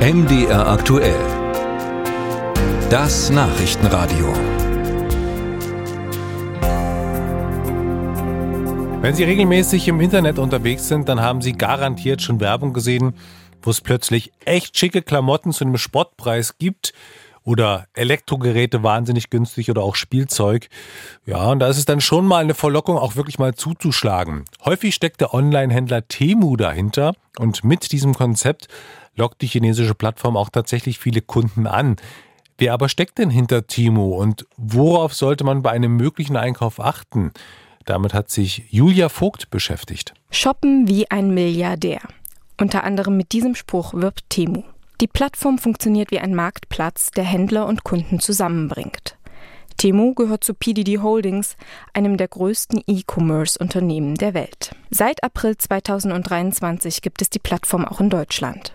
MDR aktuell. Das Nachrichtenradio. Wenn Sie regelmäßig im Internet unterwegs sind, dann haben Sie garantiert schon Werbung gesehen, wo es plötzlich echt schicke Klamotten zu einem Spottpreis gibt oder Elektrogeräte wahnsinnig günstig oder auch Spielzeug. Ja, und da ist es dann schon mal eine Verlockung, auch wirklich mal zuzuschlagen. Häufig steckt der Online-Händler Temu dahinter und mit diesem Konzept lockt die chinesische Plattform auch tatsächlich viele Kunden an. Wer aber steckt denn hinter Temu und worauf sollte man bei einem möglichen Einkauf achten? Damit hat sich Julia Vogt beschäftigt. Shoppen wie ein Milliardär. Unter anderem mit diesem Spruch wirbt Temu. Die Plattform funktioniert wie ein Marktplatz, der Händler und Kunden zusammenbringt. Temu gehört zu PDD Holdings, einem der größten E-Commerce-Unternehmen der Welt. Seit April 2023 gibt es die Plattform auch in Deutschland.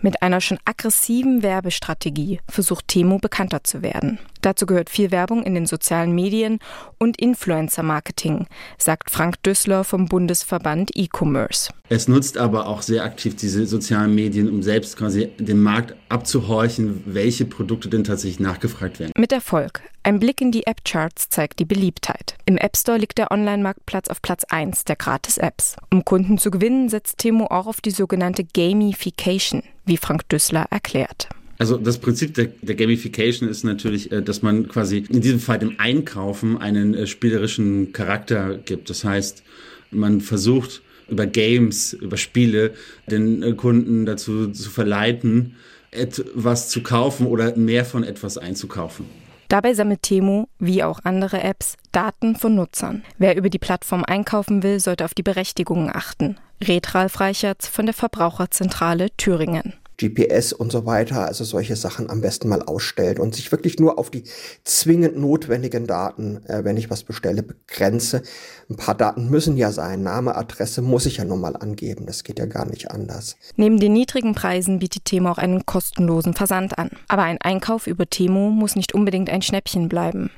Mit einer schon aggressiven Werbestrategie versucht Temu bekannter zu werden. Dazu gehört viel Werbung in den sozialen Medien und Influencer-Marketing, sagt Frank Düssler vom Bundesverband E-Commerce. Es nutzt aber auch sehr aktiv diese sozialen Medien, um selbst quasi den Markt abzuhorchen, welche Produkte denn tatsächlich nachgefragt werden. Mit Erfolg. Ein Blick in die App-Charts zeigt die Beliebtheit. Im App Store liegt der Online-Marktplatz auf Platz 1 der Gratis-Apps. Um Kunden zu gewinnen, setzt Temo auch auf die sogenannte Gamification, wie Frank Düssler erklärt. Also das Prinzip der, der, Gamification ist natürlich, äh, dass man quasi in diesem Fall dem Einkaufen einen äh, spielerischen Charakter gibt. Das heißt, man versucht über Games, über Spiele den äh, Kunden dazu zu verleiten, etwas zu kaufen oder mehr von etwas einzukaufen. Dabei sammelt Temu, wie auch andere Apps, Daten von Nutzern. Wer über die Plattform einkaufen will, sollte auf die Berechtigungen achten. Retral Freichertz von der Verbraucherzentrale Thüringen. GPS und so weiter, also solche Sachen am besten mal ausstellt und sich wirklich nur auf die zwingend notwendigen Daten, äh, wenn ich was bestelle, begrenze. Ein paar Daten müssen ja sein. Name, Adresse muss ich ja nun mal angeben. Das geht ja gar nicht anders. Neben den niedrigen Preisen bietet Temo auch einen kostenlosen Versand an. Aber ein Einkauf über Temo muss nicht unbedingt ein Schnäppchen bleiben.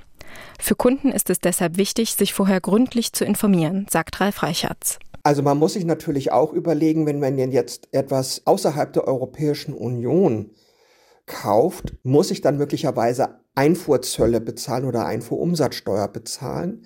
Für Kunden ist es deshalb wichtig, sich vorher gründlich zu informieren, sagt Ralf Reichertz. Also man muss sich natürlich auch überlegen, wenn man jetzt etwas außerhalb der Europäischen Union kauft, muss ich dann möglicherweise Einfuhrzölle bezahlen oder Einfuhrumsatzsteuer bezahlen.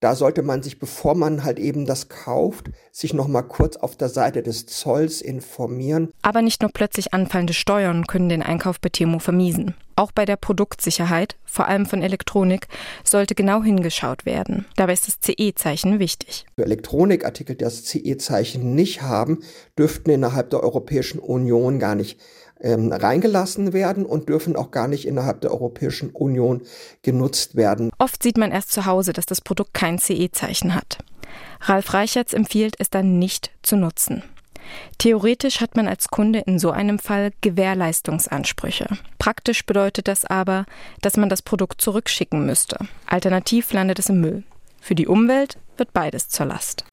Da sollte man sich, bevor man halt eben das kauft, sich noch mal kurz auf der Seite des Zolls informieren. Aber nicht nur plötzlich anfallende Steuern können den Einkauf bei Temo vermiesen. Auch bei der Produktsicherheit, vor allem von Elektronik, sollte genau hingeschaut werden. Dabei ist das CE-Zeichen wichtig. Für Elektronikartikel, die das CE-Zeichen nicht haben, dürften innerhalb der Europäischen Union gar nicht ähm, reingelassen werden und dürfen auch gar nicht innerhalb der Europäischen Union genutzt werden. Oft sieht man erst zu Hause, dass das Produkt kein CE-Zeichen hat. Ralf Reichertz empfiehlt es dann nicht zu nutzen. Theoretisch hat man als Kunde in so einem Fall Gewährleistungsansprüche. Praktisch bedeutet das aber, dass man das Produkt zurückschicken müsste. Alternativ landet es im Müll. Für die Umwelt wird beides zur Last.